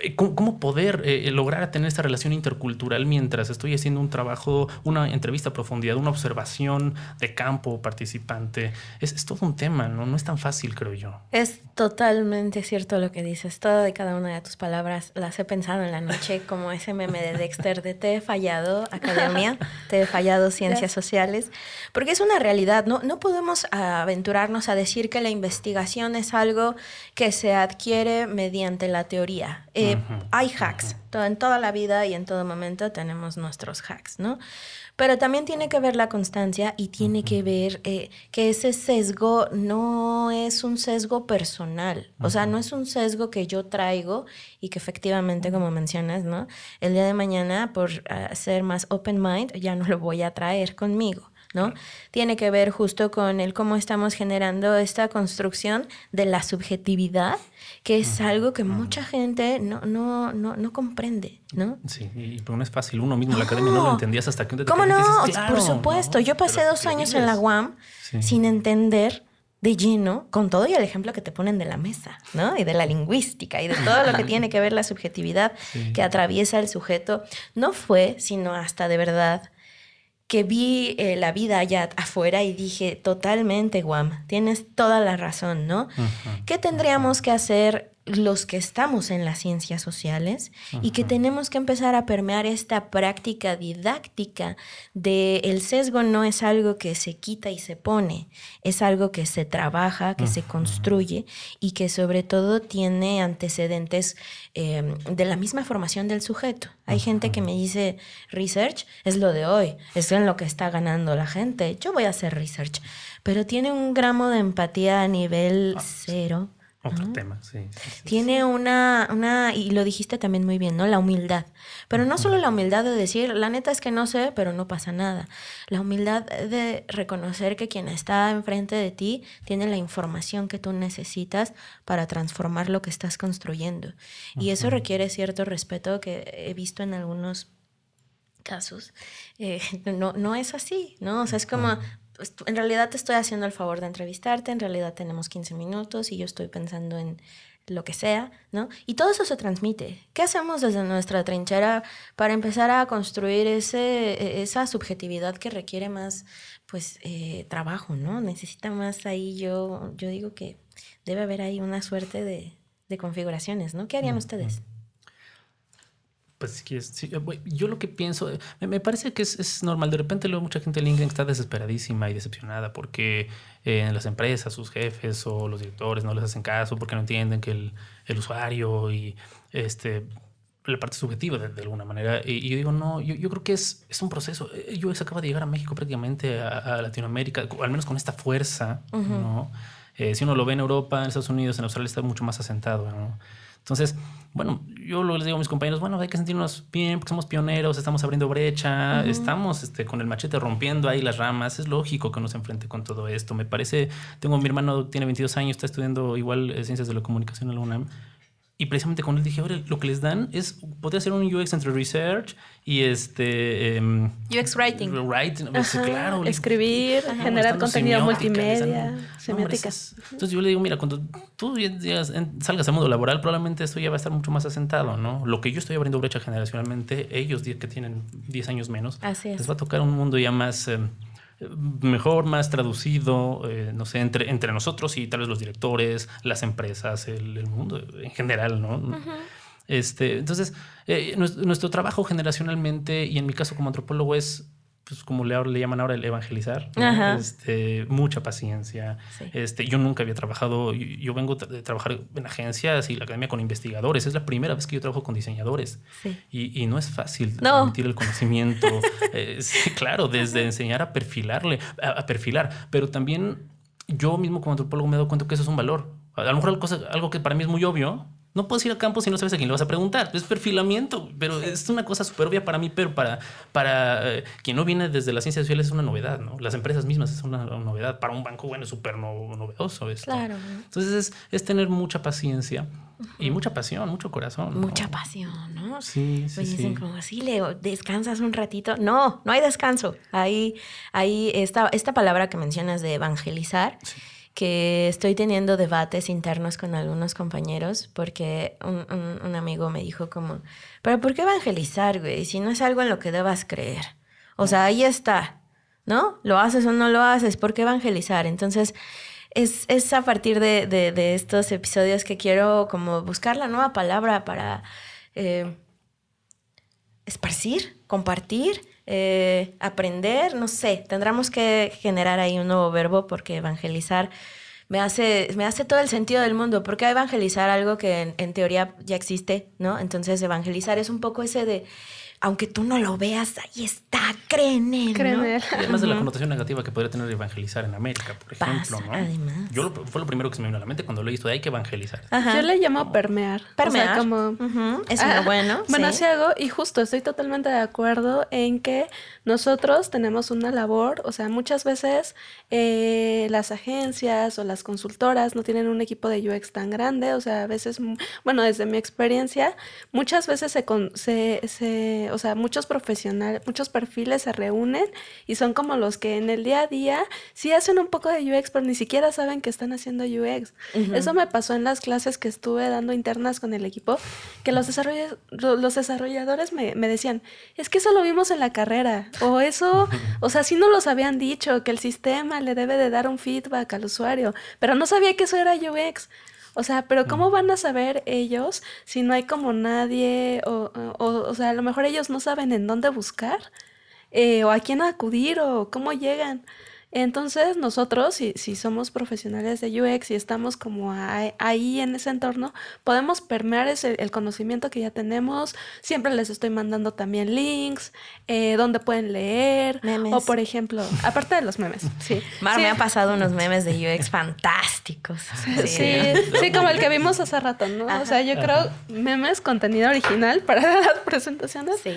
Eh, ¿Cómo, poder eh, lograr tener esta relación intercultural mientras estoy haciendo un trabajo, una entrevista a profundidad, una observación de campo participante? Es, todo un tema, ¿no? No es tan fácil, creo yo. Es totalmente cierto lo que dices. Toda de cada una de tus palabras las he pensado en la noche, como ese meme de Dexter de te he fallado, academia, te he fallado, ciencias sociales, porque es una realidad. No, no podemos aventurarnos a decir que la investigación es algo que se adquiere mediante la teoría. Eh, hay hacks, en toda la vida y en todo momento tenemos nuestros hacks, ¿no? Pero también tiene que ver la constancia y tiene que ver eh, que ese sesgo no es un sesgo personal, o sea, no es un sesgo que yo traigo y que efectivamente, como mencionas, ¿no? El día de mañana, por uh, ser más open mind, ya no lo voy a traer conmigo. ¿No? Tiene que ver justo con el cómo estamos generando esta construcción de la subjetividad, que es algo que mucha gente no, no, no, no comprende, ¿no? Sí, y pero no es fácil. Uno mismo en la academia no lo entendías hasta que un ¿Cómo no? Por supuesto. Yo pasé dos años en la UAM sin entender de lleno con todo y el ejemplo que te ponen de la mesa, ¿no? Y de la lingüística y de todo lo que tiene que ver la subjetividad <laughs> que atraviesa el sujeto. No fue, sino hasta de verdad que vi eh, la vida allá afuera y dije, totalmente, Guam, tienes toda la razón, ¿no? ¿Qué tendríamos que hacer los que estamos en las ciencias sociales y que tenemos que empezar a permear esta práctica didáctica de el sesgo no es algo que se quita y se pone, es algo que se trabaja, que se construye y que sobre todo tiene antecedentes em, de la misma formación del sujeto. Hay gente que me dice, research es lo de hoy, es en lo que está ganando la gente, yo voy a hacer research, pero tiene un gramo de empatía a nivel ah, cero otro tema, sí. Tiene Una, una, y lo dijiste también muy bien, ¿no? La humildad. Pero no solo la humildad de decir, la neta es que no sé, pero no pasa nada. La humildad de reconocer que quien está enfrente de ti tiene la información que tú necesitas para transformar lo que estás construyendo. Y eso requiere cierto respeto que he visto en algunos casos. Eh, <laughs> no, no es así, ¿no? O sea, es como, en realidad te estoy haciendo el favor de entrevistarte, en realidad tenemos 15 minutos y yo estoy pensando en lo que sea, ¿no? Y todo eso se transmite. ¿Qué hacemos desde nuestra trinchera para empezar a construir ese, e, esa subjetividad que requiere más, pues, eh, trabajo, ¿no? Necesita más ahí, yo, yo digo que debe haber ahí una suerte de, de configuraciones, ¿no? ¿Qué harían ustedes? Pues sí, eh, yo lo que pienso, eh, me, parece que es, normal. De repente luego mucha gente en LinkedIn está desesperadísima y decepcionada porque eh, en las empresas, sus jefes o los directores no les hacen caso porque no entienden que el, el usuario y este la parte subjetiva de, alguna manera. Y, yo digo, no, yo, yo, creo que es, es un proceso. Yo acaba de llegar a México prácticamente a, Latinoamérica, al menos con esta fuerza, ¿no? si uno lo ve en Europa, en Estados Unidos, en Australia está mucho más asentado, ¿no? Entonces, bueno, yo lo les digo a mis compañeros, bueno, hay que sentirnos bien porque somos pioneros, estamos abriendo brecha, estamos este, con el machete rompiendo ahí las ramas, es lógico que nos enfrente con todo esto. Me parece, tengo mi hermano, tiene 22 años, está estudiando igual eh, ciencias de la comunicación en la UNAM y precisamente con él dije, ahora lo que les dan es, podría ser un UX entre research y este... Em, UX writing. Writing, pues, claro. Escribir, generar contenido multimedia, semióticas. entonces yo le digo, mira, cuando tú salgas al mundo laboral, probablemente esto ya va a estar mucho más asentado, ¿no? Lo que yo estoy abriendo brecha generacionalmente, ellos que tienen 10 años menos, les va a tocar un mundo ya más... Em, mejor, más traducido, eh, no sé, entre, entre nosotros y tal vez los directores, las empresas, el, mundo en general, ¿no? este, entonces, eh, nuestro, trabajo generacionalmente, y en mi caso como antropólogo, es pues como le, le llaman ahora el evangelizar, este, mucha paciencia. Este, yo nunca había trabajado, yo, vengo de trabajar en agencias y la academia con investigadores, es la primera vez que yo trabajo con diseñadores. Y, y, no es fácil transmitir el conocimiento, <laughs> eh, claro, desde enseñar a perfilarle, a, perfilar, pero también yo mismo como antropólogo me he dado cuenta que eso es un valor. A lo mejor algo, algo que para mí es muy obvio, no puedes ir a campo si no sabes a quién le vas a preguntar. Es perfilamiento, pero es una cosa súper obvia para mí, pero para, para eh, quien no viene desde la ciencia social es una novedad, ¿no? Las empresas mismas es una, novedad. Para un banco, bueno, es súper novedoso esto. Claro. Entonces es, tener mucha paciencia y mucha pasión, mucho corazón. Mucha pasión, ¿no? Sí, sí, pues dicen como así, Leo, descansas un ratito. No, no hay descanso. Ahí, ahí esta, esta palabra que mencionas de evangelizar que estoy teniendo debates internos con algunos compañeros porque un, un, amigo me dijo como, pero ¿por qué evangelizar, güey? Si no es algo en lo que debas creer. O sea, ahí está, ¿no? Lo haces o no lo haces, ¿por qué evangelizar? Entonces, es, es a partir de, de, estos episodios que quiero como buscar la nueva palabra para eh, esparcir, compartir eh, aprender, no sé, tendremos que generar ahí un nuevo verbo porque evangelizar me hace, me hace todo el sentido del mundo. porque evangelizar algo que en, teoría ya existe, ¿no? Entonces evangelizar es un poco ese de aunque tú no lo veas, ahí está, creen en él. además de la connotación negativa que podría tener evangelizar en América, por ejemplo, ¿no? Además. Yo fue lo primero que se me vino a la mente cuando leí esto de hay que evangelizar. Yo le llamo permear. Permear. como, Es bueno. <laughs> Bueno, así hago y justo estoy totalmente de acuerdo en que nosotros tenemos una labor, o sea, muchas veces eh, las agencias o las consultoras no tienen un equipo de UX tan grande, o sea, a veces, bueno, desde mi experiencia, muchas veces se, se, se o sea, muchos profesionales, muchos perfiles se reúnen y son como los que en el día a día sí hacen un poco de UX, pero ni siquiera saben que están haciendo UX. Eso me pasó en las clases que estuve dando internas con el equipo, que los, los desarrolladores me, me decían, es que eso lo vimos en la carrera, o eso, o sea, sí no los habían dicho, que el sistema le debe de dar un feedback al usuario, pero no sabía que eso era UX. O sea, pero ¿cómo van a saber ellos si no hay como nadie? O, o, o sea, a lo mejor ellos no saben en dónde buscar, eh, o a quién acudir, o cómo llegan. Entonces nosotros, si, si somos profesionales de UX y estamos como ahí en ese entorno, podemos permear ese, el conocimiento que ya tenemos. Siempre les estoy mandando también links, eh, donde pueden leer. Memes. O por ejemplo, aparte de los memes, <laughs> sí. Mar Sí. me ha pasado unos memes de UX fantásticos. Sí, sí, como el que vimos hace rato, ¿no? O sea, yo creo memes, contenido original para <laughs> las presentaciones. Sí.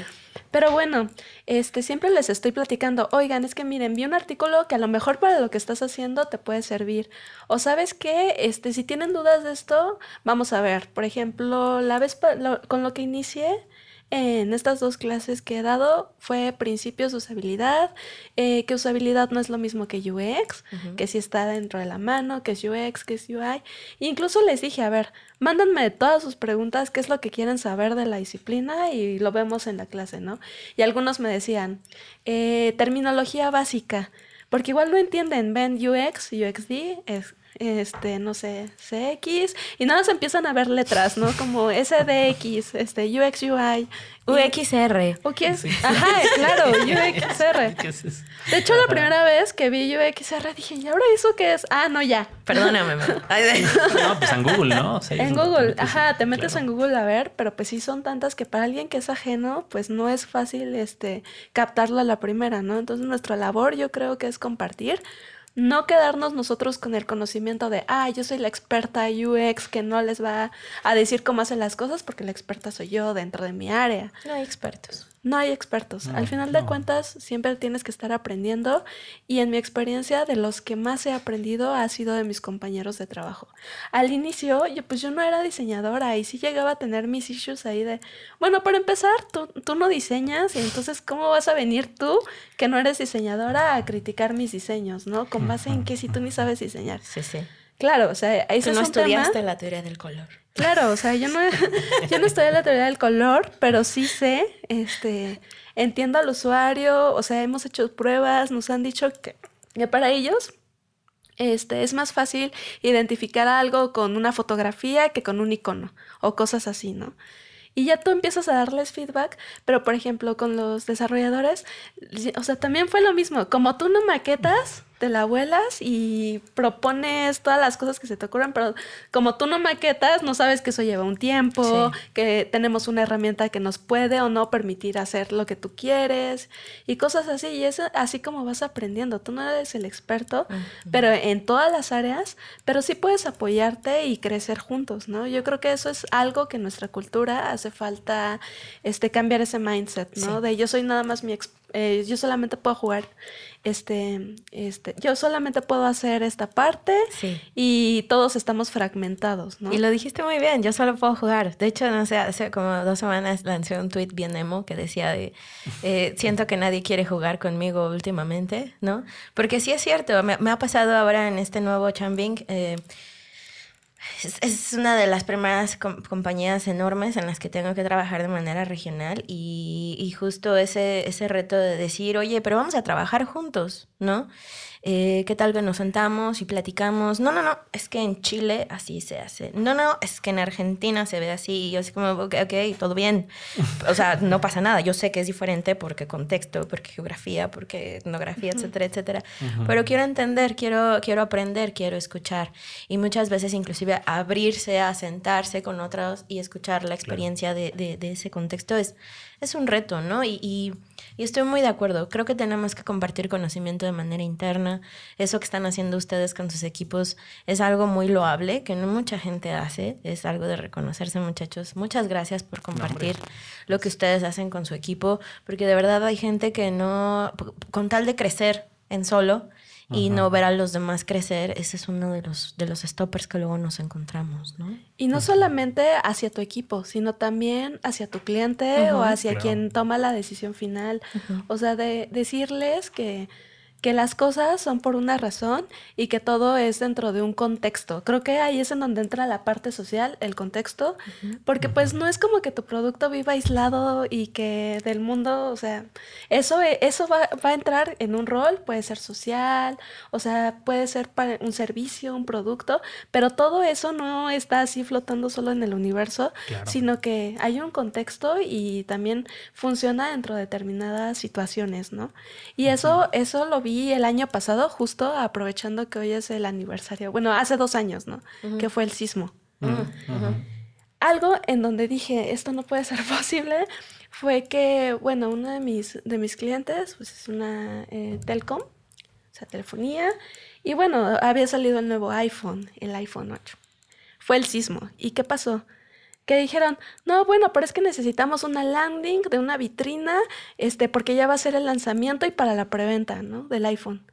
Pero bueno, este, siempre les estoy platicando, oigan, es que miren, vi un artículo que a lo mejor para lo que estás haciendo te puede servir. O sabes qué, este, si tienen dudas de esto, vamos a ver. Por ejemplo, la vez lo- con lo que inicié en estas dos clases que he dado fue principios de usabilidad, eh, que usabilidad no es lo mismo que UX, que si está dentro de la mano, que es UX, que es UI. E incluso les dije, a ver, mándenme todas sus preguntas, qué es lo que quieren saber de la disciplina y lo vemos en la clase, ¿no? Y algunos me decían, eh, terminología básica, porque igual no entienden, ven UX, UXD, es, este, no sé, CX, y nada más empiezan a ver letras, ¿no? Como SDX, este, UX, UI. UXR. ¿O qué es? Ajá, claro, UXR. ¿Qué es eso? De hecho, la primera vez que vi UXR dije, ¿y ahora eso qué es? Ah, no, ya. Perdóname. Mar. <laughs> Ay, de- <laughs> No, pues en Google, ¿no? O sea, En Google, metes, ajá, te metes claro. en Google a ver, pero pues sí son tantas que para alguien que es ajeno, pues no es fácil este captarlo a la primera, ¿no? Entonces nuestra labor yo creo que es compartir, no quedarnos nosotros con el conocimiento de, ah, yo soy la experta UX que no les va a decir cómo hacen las cosas porque la experta soy yo dentro de mi área. No hay expertos. No hay expertos. No, Al final de no. cuentas, siempre tienes que estar aprendiendo y en mi experiencia, de los que más he aprendido ha sido de mis compañeros de trabajo. Al inicio, yo pues yo no era diseñadora y sí llegaba a tener mis issues ahí de, bueno, para empezar, tú, tú no diseñas y entonces, ¿cómo vas a venir tú, que no eres diseñadora, a criticar mis diseños, ¿no? ¿Con base en que si tú ni sabes diseñar? Sí, sí. Claro, o sea, Tú no es un tema- estudiaste la teoría del color. Claro, o sea, yo no, <laughs> yo no estoy en la teoría del color, pero sí sé, este, entiendo al usuario, o sea, hemos hecho pruebas, nos han dicho que, que para ellos este, es más fácil identificar algo con una fotografía que con un icono o cosas así, ¿no? Y ya tú empiezas a darles feedback, pero por ejemplo con los desarrolladores, o sea, también fue lo mismo, como tú no maquetas, te la vuelas y propones todas las cosas que se te ocurran, pero como tú no maquetas, no sabes que eso lleva un tiempo, Sí. que tenemos una herramienta que nos puede o no permitir hacer lo que tú quieres y cosas así. Y es así como vas aprendiendo. Tú no eres el experto, pero en todas las áreas, pero sí puedes apoyarte y crecer juntos, ¿no? Yo creo que eso es algo que en nuestra cultura hace falta este, cambiar ese mindset, ¿no? Sí. De yo soy nada más mi... ex- eh, yo solamente puedo jugar, este, este, yo solamente puedo hacer esta parte Sí. y todos estamos fragmentados, ¿no? Y lo dijiste muy bien, yo solo puedo jugar. De hecho, no sé, hace como dos semanas lancé un tweet bien emo que decía de, eh, <laughs> siento que nadie quiere jugar conmigo últimamente, ¿no? Porque sí es cierto, me, me ha pasado ahora en este nuevo Chambing. eh, es, es una de las primeras com- compañías enormes en las que tengo que trabajar de manera regional y, y justo ese, ese reto de decir, oye, pero vamos a trabajar juntos, ¿no? Eh, ¿Qué tal que nos sentamos y platicamos? No, no, no, es que en Chile así se hace. No, no, es que en Argentina se ve así. Y yo así como, ok, ok, todo bien. <laughs> O sea, no pasa nada. Yo sé que es diferente porque contexto, porque geografía, porque etnografía, etcétera, etcétera. Pero quiero entender, quiero, quiero aprender, quiero escuchar. Y muchas veces inclusive abrirse a sentarse con otros y escuchar la experiencia de, de- de ese contexto es, es un reto, ¿no? Y, y- y estoy muy de acuerdo. Creo que tenemos que compartir conocimiento de manera interna. Eso que están haciendo ustedes con sus equipos es algo muy loable, que no mucha gente hace. Es algo de reconocerse, muchachos. Muchas gracias por compartir lo que ustedes hacen con su equipo, porque de verdad hay gente que no, con tal de crecer en solo y no ver a los demás crecer, ese es uno de los, de los stoppers que luego nos encontramos, ¿no? Y no solamente hacia tu equipo, sino también hacia tu cliente o hacia quien toma la decisión final. O sea, de decirles que que las cosas son por una razón y que todo es dentro de un contexto. Creo que ahí es en donde entra la parte social, el contexto, porque pues no es como que tu producto viva aislado y que del mundo, o sea, eso, eso va, a entrar en un rol, puede ser social, o sea, puede ser para un servicio, un producto, pero todo eso no está así flotando solo en el universo, sino que hay un contexto y también funciona dentro de determinadas situaciones, ¿no? Y eso, eso lo vi el año pasado, justo aprovechando que hoy es el aniversario, bueno, hace dos años, ¿no? Que fue el sismo. Algo en donde dije, esto no puede ser <laughs> posible, fue que, bueno, uno de mis, de mis clientes, pues es una eh, telcom, o sea, telefonía, y bueno, había salido el nuevo iPhone, el iPhone 8. Fue el sismo. ¿Y qué pasó? Que dijeron, no, bueno, pero es que necesitamos una landing de una vitrina, este, porque ya va a ser el lanzamiento y para la preventa, ¿no? Del iPhone.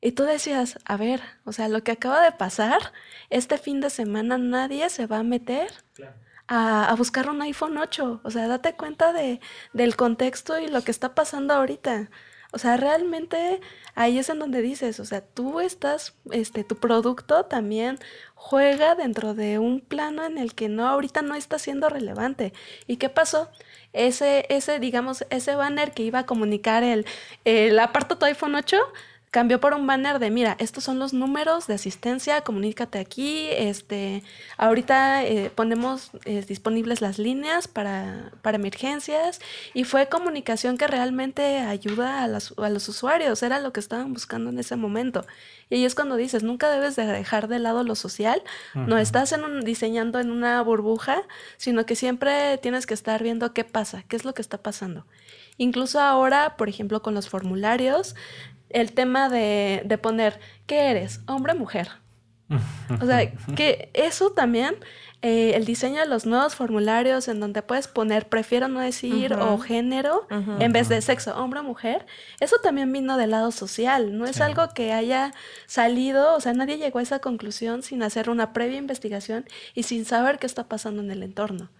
Y tú decías, a ver, o sea, lo que acaba de pasar, este fin de semana nadie se va a meter a, a, buscar un iPhone 8. O sea, date cuenta de, del contexto y lo que está pasando ahorita. O sea, realmente ahí es en donde dices, o sea, tú estás, este, tu producto también juega dentro de un plano en el que no, ahorita no está siendo relevante. ¿Y qué pasó? Ese, ese, digamos, ese banner que iba a comunicar el, el aparto tu iPhone 8 cambió por un banner de, mira, estos son los números de asistencia, comunícate aquí, este, ahorita eh, ponemos eh, disponibles las líneas para, para, emergencias y fue comunicación que realmente ayuda a, a, los usuarios, era lo que estaban buscando en ese momento. Y ahí es cuando dices, nunca debes de dejar de lado lo social, no estás en un, diseñando en una burbuja, sino que siempre tienes que estar viendo qué pasa, qué es lo que está pasando. Incluso ahora, por ejemplo, con los formularios, el tema de, de poner, ¿qué eres? ¿Hombre o mujer? O sea, <laughs> que eso también, eh, el diseño de los nuevos formularios en donde puedes poner prefiero no decir o género en vez de sexo, hombre o mujer, eso también vino del lado social, no es algo que haya salido, o sea, nadie llegó a esa conclusión sin hacer una previa investigación y sin saber qué está pasando en el entorno.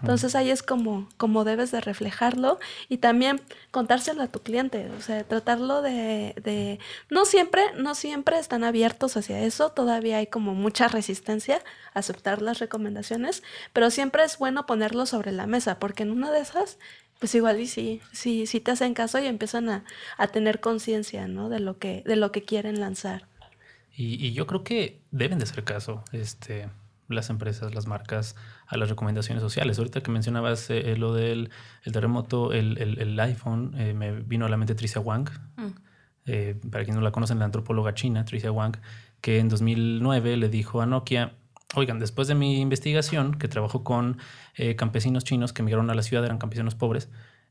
Entonces ahí es como, como debes de reflejarlo y también contárselo a tu cliente, o sea, tratarlo de, de, no siempre, no siempre están abiertos hacia eso, todavía hay como mucha resistencia a aceptar las recomendaciones, pero siempre es bueno ponerlo sobre la mesa, porque en una de esas pues igual y sí, sí, sí te hacen caso y empiezan a, a tener conciencia, ¿no? De lo que, de lo que quieren lanzar. Y, y, yo creo que deben de hacer caso, este, las empresas, las marcas, a las recomendaciones sociales. Ahorita que mencionabas eh, lo del el terremoto, el, el, iPhone, eh, me vino a la mente Tricia Wang. Mm. Eh, para quienes no la conocen, la antropóloga china, Tricia Wang, que en 2009 le dijo a Nokia, oigan, después de mi investigación, que trabajó con campesinos chinos que emigraron a la ciudad, eran campesinos pobres,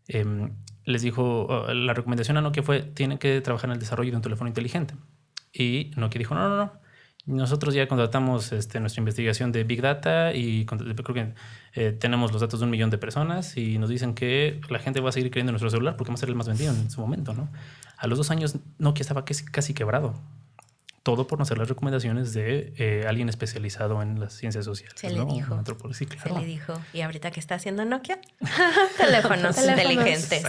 em, les dijo, la recomendación a Nokia fue, tienen que trabajar en el desarrollo de un teléfono inteligente. Y Nokia dijo, no, no, no, nosotros ya contratamos este, nuestra investigación de Big Data y creo que eh, tenemos los datos de un millón de personas y nos dicen que la gente va a seguir creyendo en nuestro celular porque va a ser el más vendido en su momento, ¿no? A los dos años Nokia estaba casi, casi quebrado todo por no hacer las recomendaciones de eh, alguien especializado en las ciencias sociales. Se le dijo. Se le dijo. Y ahorita que está haciendo Nokia, <laughs> teléfonos, inteligentes.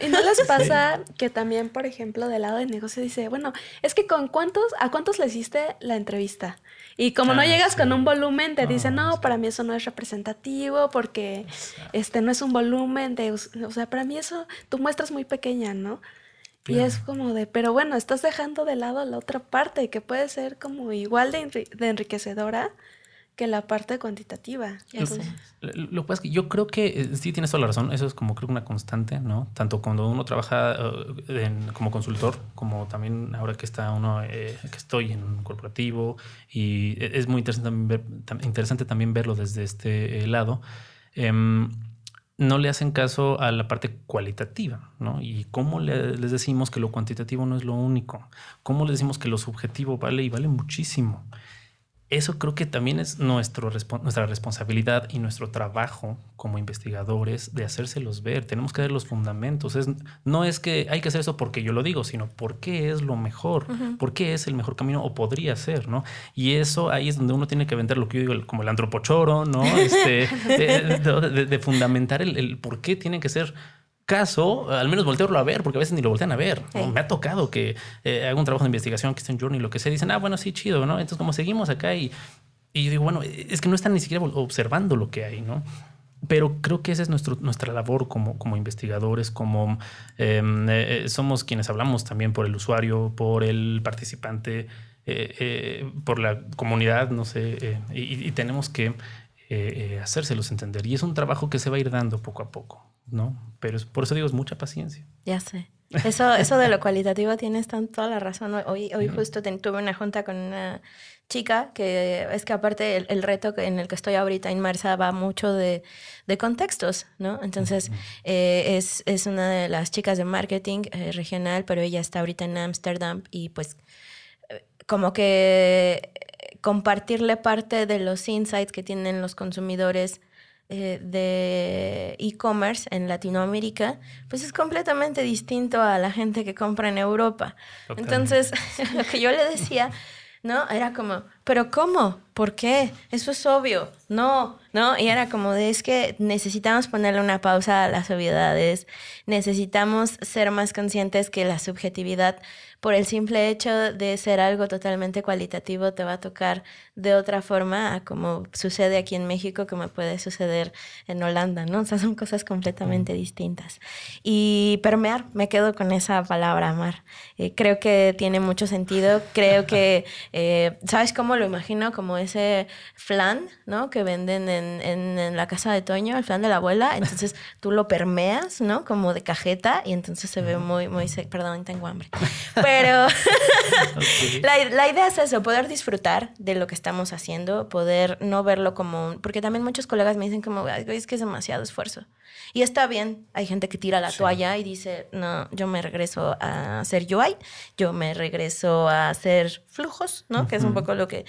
y no les <laughs> pasa que también, por ejemplo, del lado de negocio dice, bueno, es que con cuántos, a cuántos le hiciste la entrevista. Y como no ah, llegas con un volumen, te dicen, no, para mí eso no es representativo porque este no es un volumen de, o sea, para mí eso, tu muestra es muy pequeña, ¿no? Y es como de, pero bueno, estás dejando de lado la otra parte que puede ser como igual de, enriquecedora que la parte cuantitativa. Lo, que es que yo creo que eh, sí tienes toda la razón, eso es como creo una constante, ¿no? Tanto cuando uno trabaja eh, como consultor, como también ahora que está uno, eh, que estoy en un corporativo y e, es muy interesante también, interesante también verlo desde este lado. Em, no le hacen caso a la parte cualitativa, ¿no? Y cómo les decimos que lo cuantitativo no es lo único, cómo les decimos que lo subjetivo vale y vale muchísimo. Eso creo que también es nuestro, nuestra responsabilidad y nuestro trabajo como investigadores de hacérselos ver. Tenemos que ver los fundamentos. Es, no es que hay que hacer eso porque yo lo digo, sino porque es lo mejor, por qué es el mejor camino o podría ser, ¿no? Y eso ahí es donde uno tiene que vender lo que yo digo, como el antropochoro, ¿no? Este, <laughs> de, fundamentar el, el por qué tienen que ser caso, al menos voltearlo a ver, porque a veces ni lo voltean a ver. Me ha tocado que eh, haga un trabajo de investigación, que esté en Journey, lo que sea, dicen, ah, bueno, sí, chido, ¿no? Entonces, como seguimos acá y, y yo digo, bueno, es que no están ni siquiera observando lo que hay, ¿no? Pero creo que esa es nuestro, nuestra labor como, como investigadores, como em, eh, eh, somos quienes hablamos también por el usuario, por el participante, por la comunidad, no sé, y, y, tenemos que hacérselos entender. Y es un trabajo que se va a ir dando poco a poco. ¿No? Pero es, por eso digo, es mucha paciencia. Ya sé. Eso, eso de lo cualitativo tienes toda la razón. Hoy, hoy justo tuve una junta con una chica que es que aparte el, reto en el que estoy ahorita inmersa va mucho de, de contextos, ¿no? Entonces eh, es, es, una de las chicas de marketing eh, regional, pero ella está ahorita en Ámsterdam y pues eh, como que compartirle parte de los insights que tienen los consumidores eh, de e-commerce en Latinoamérica, pues es completamente distinto a la gente que compra en Europa. Entonces, <laughs> lo que yo le decía, ¿no? Era como, pero ¿cómo? ¿Por qué? Eso es obvio. No, ¿no? Y era como de, es que necesitamos ponerle una pausa a las obviedades, necesitamos ser más conscientes que la subjetividad por el simple hecho de ser algo totalmente cualitativo te va a tocar de otra forma a como sucede aquí en México, como puede suceder en Holanda, ¿no? O sea, son cosas completamente distintas. Y permear, me quedo con esa palabra, amar. Eh, creo que tiene mucho sentido, creo que, <laughs> eh, ¿sabes cómo lo imagino? Como ese flan, ¿no? Que venden en, en, la casa de Toño, el flan de la abuela, entonces <laughs> tú lo permeas, ¿no? Como de cajeta y entonces se ve muy, muy, perdón, tengo hambre. Pero <laughs> la, la, idea es eso, poder disfrutar de lo que estamos haciendo, poder no verlo como un... Porque también muchos colegas me dicen como, es que es demasiado esfuerzo. Y está bien, hay gente que tira la toalla y dice, no, yo me regreso a hacer UI, yo me regreso a hacer flujos, ¿no? Que es un poco lo que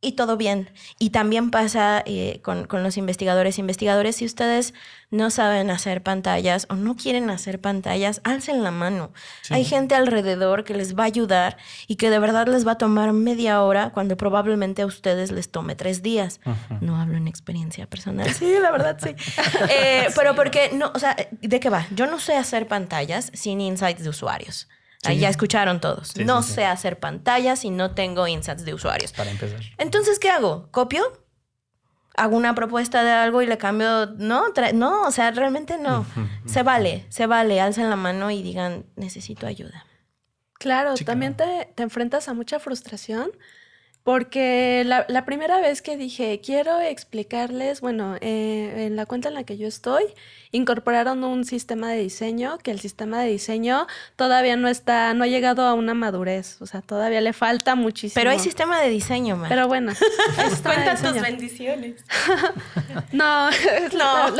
y todo bien. Y también pasa eh, con, los investigadores. Investigadores, si ustedes no saben hacer pantallas o no quieren hacer pantallas, alcen la mano. Hay gente alrededor que les va a ayudar y que de verdad les va a tomar media hora cuando probablemente a ustedes les tome tres días. No hablo en experiencia personal. Sí, la verdad, sí. Eh, <laughs> pero porque, no, o sea, ¿de qué va? Yo no sé hacer pantallas sin insights de usuarios. Ahí ya escucharon todos. no sé hacer pantallas y no tengo insights de usuarios. Para empezar. Entonces, ¿qué hago? ¿Copio? ¿Hago una propuesta de algo y le cambio? No, no, o sea, realmente no. se vale, se vale. Alcen la mano y digan, necesito ayuda. Claro, también te, te enfrentas a mucha frustración porque la, primera vez que dije, quiero explicarles, bueno, eh, en la cuenta en la que yo estoy, incorporaron un sistema de diseño, que el sistema de diseño todavía no está, no ha llegado a una madurez, o sea, todavía le falta muchísimo. Pero hay sistema de diseño, man. Pero bueno. <laughs> Cuenta tus bendiciones. <laughs> no, <laughs> no.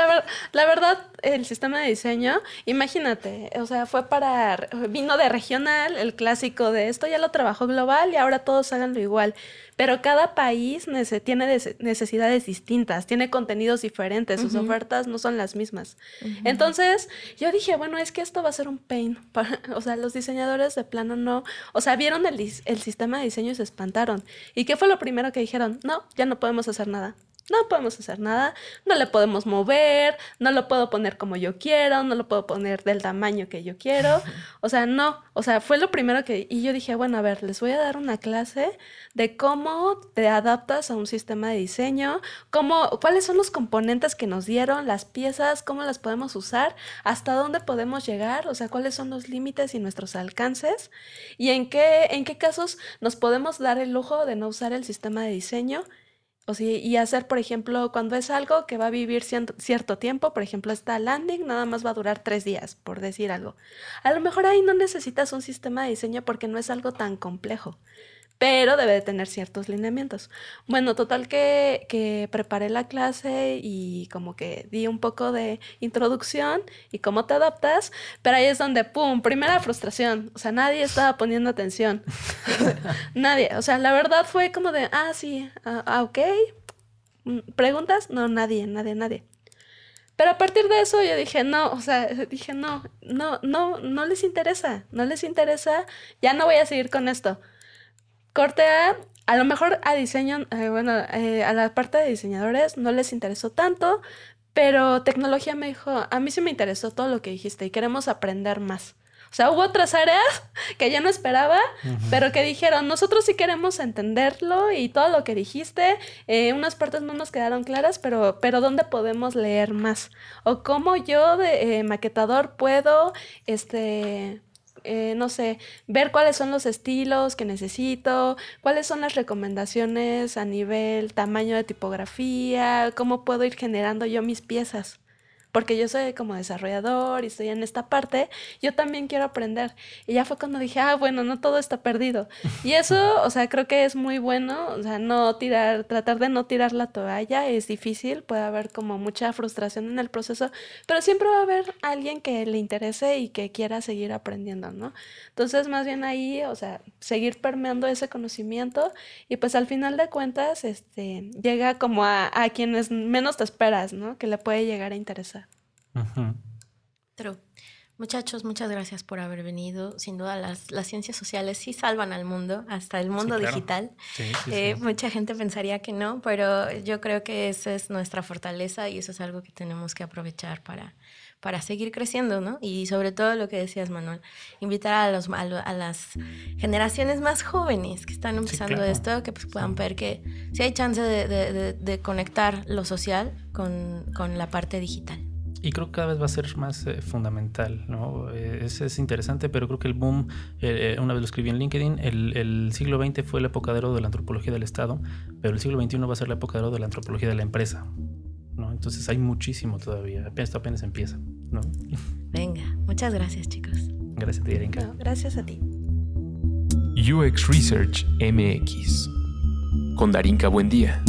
La, verdad, el sistema de diseño, imagínate, o sea, fue para, vino de regional, el clásico de esto ya lo trabajó global y ahora todos háganlo igual. Pero cada país tiene necesidades distintas, tiene contenidos diferentes, sus ofertas no son las mismas. Entonces, yo dije, bueno, es que esto va a ser un pain. <laughs> o sea, los diseñadores de plano no, o sea, vieron el, el sistema de diseño y se espantaron. ¿Y qué fue lo primero que dijeron? No, ya no podemos hacer nada no podemos hacer nada, no le podemos mover, no lo puedo poner como yo quiero, no lo puedo poner del tamaño que yo quiero. <laughs> O sea, no, o sea, fue lo primero que... Y yo dije, bueno, a ver, les voy a dar una clase de cómo te adaptas a un sistema de diseño, cómo, cuáles son los componentes que nos dieron, las piezas, cómo las podemos usar, hasta dónde podemos llegar, o sea, cuáles son los límites y nuestros alcances, y en qué, en qué casos nos podemos dar el lujo de no usar el sistema de diseño o sí, y hacer, por ejemplo, cuando es algo que va a vivir cierto tiempo, por ejemplo, esta landing nada más va a durar tres días, por decir algo. A lo mejor ahí no necesitas un sistema de diseño porque no es algo tan complejo. Pero debe de tener ciertos lineamientos. Bueno, total que, que, preparé la clase y como que di un poco de introducción y cómo te adaptas, pero ahí es donde, ¡pum!, primera frustración, o sea, nadie estaba poniendo atención, <laughs> nadie, o sea, la verdad fue como de, ah, sí, ah, ah ok, mm, ¿preguntas? No, nadie, nadie, nadie. Pero a partir de eso yo dije, no, o sea, <laughs> dije, no, no, no, no les interesa, no les interesa, ya no voy a seguir con esto. Corte A, a lo mejor a diseño, eh, bueno, eh, a la parte de diseñadores no les interesó tanto, pero tecnología me dijo, a mí sí me interesó todo lo que dijiste y queremos aprender más. O sea, hubo otras áreas <laughs> que ya no esperaba, pero que dijeron, nosotros sí queremos entenderlo y todo lo que dijiste, eh, unas partes no nos quedaron claras, pero, pero ¿dónde podemos leer más? O cómo yo de eh, maquetador puedo, este, eh, no sé, ver cuáles son los estilos que necesito, cuáles son las recomendaciones a nivel tamaño de tipografía, cómo puedo ir generando yo mis piezas porque yo soy como desarrollador y estoy en esta parte, yo también quiero aprender. Y ya fue cuando dije, ah, bueno, no todo está perdido. Y eso, <laughs> o sea, creo que es muy bueno, o sea, no tirar, tratar de no tirar la toalla es difícil, puede haber como mucha frustración en el proceso, pero siempre va a haber alguien que le interese y que quiera seguir aprendiendo, ¿no? Entonces, más bien ahí, o sea, seguir permeando ese conocimiento y pues al final de cuentas, este, llega como a, a quienes menos te esperas, ¿no? Que le puede llegar a interesar. True. Muchachos, muchas gracias por haber venido. Sin duda, las, las ciencias sociales sí salvan al mundo, hasta el mundo digital. Eh, mucha gente pensaría que no, pero yo creo que esa es nuestra fortaleza y eso es algo que tenemos que aprovechar para, para seguir creciendo, ¿no? Y sobre todo lo que decías, Manuel, invitar a, los, a, las generaciones más jóvenes que están empezando esto, que pues puedan ver que sí hay chance de, de, de, conectar lo social con, con la parte digital. Y creo que cada vez va a ser más eh, fundamental, ¿no? Eh, es, es, interesante, pero creo que el boom, eh, una vez lo escribí en LinkedIn, el, el, siglo XX fue la época de oro de la antropología del Estado, pero el siglo XXI va a ser la época de oro de la antropología de la empresa, ¿no? Entonces hay muchísimo todavía, esto apenas empieza, ¿no? Venga, muchas gracias chicos. Gracias a ti, Erika. gracias a ti. UX Research MX con Darinka Buendía.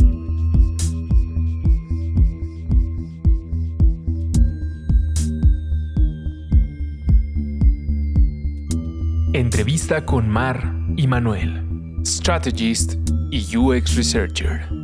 Entrevista con Mar y Manuel, Strategist y UX Researcher.